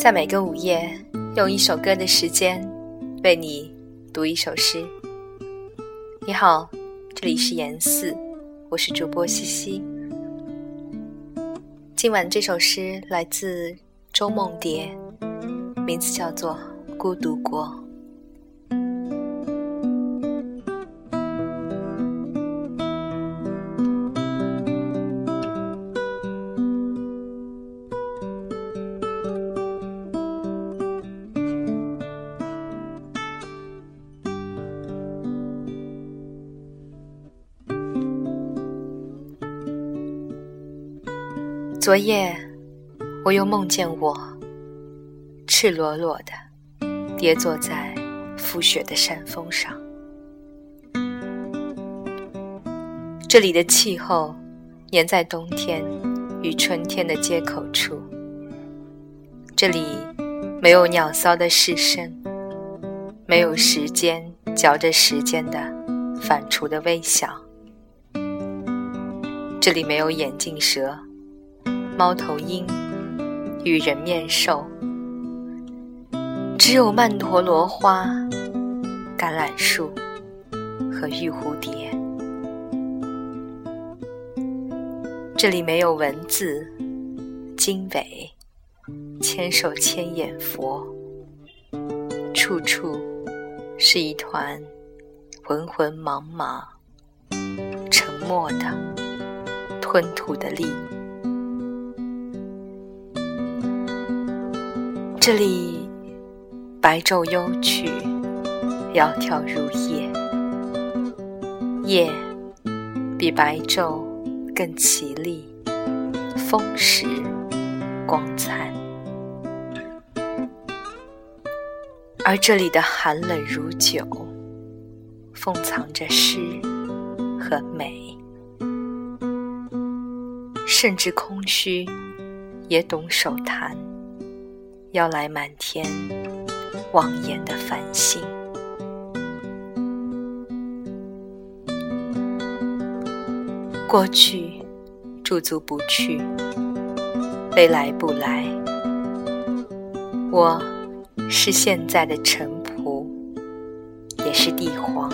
在每个午夜，用一首歌的时间为你读一首诗。你好，这里是言四，我是主播西西。今晚这首诗来自周梦蝶，名字叫做《孤独国》。昨夜，我又梦见我赤裸裸的跌坐在覆雪的山峰上。这里的气候粘在冬天与春天的接口处。这里没有鸟骚的市声，没有时间嚼着时间的反刍的微笑。这里没有眼镜蛇。猫头鹰与人面兽，只有曼陀罗花、橄榄树和玉蝴蝶。这里没有文字、经纬、千手千眼佛，处处是一团浑浑茫茫、沉默的、吞吐的力。这里白昼幽去，窈窕如夜，夜比白昼更绮丽，丰实光灿。而这里的寒冷如酒，封藏着诗和美，甚至空虚也懂手弹。邀来满天望眼的繁星。过去驻足不去，未来不来。我是现在的尘仆，也是地皇。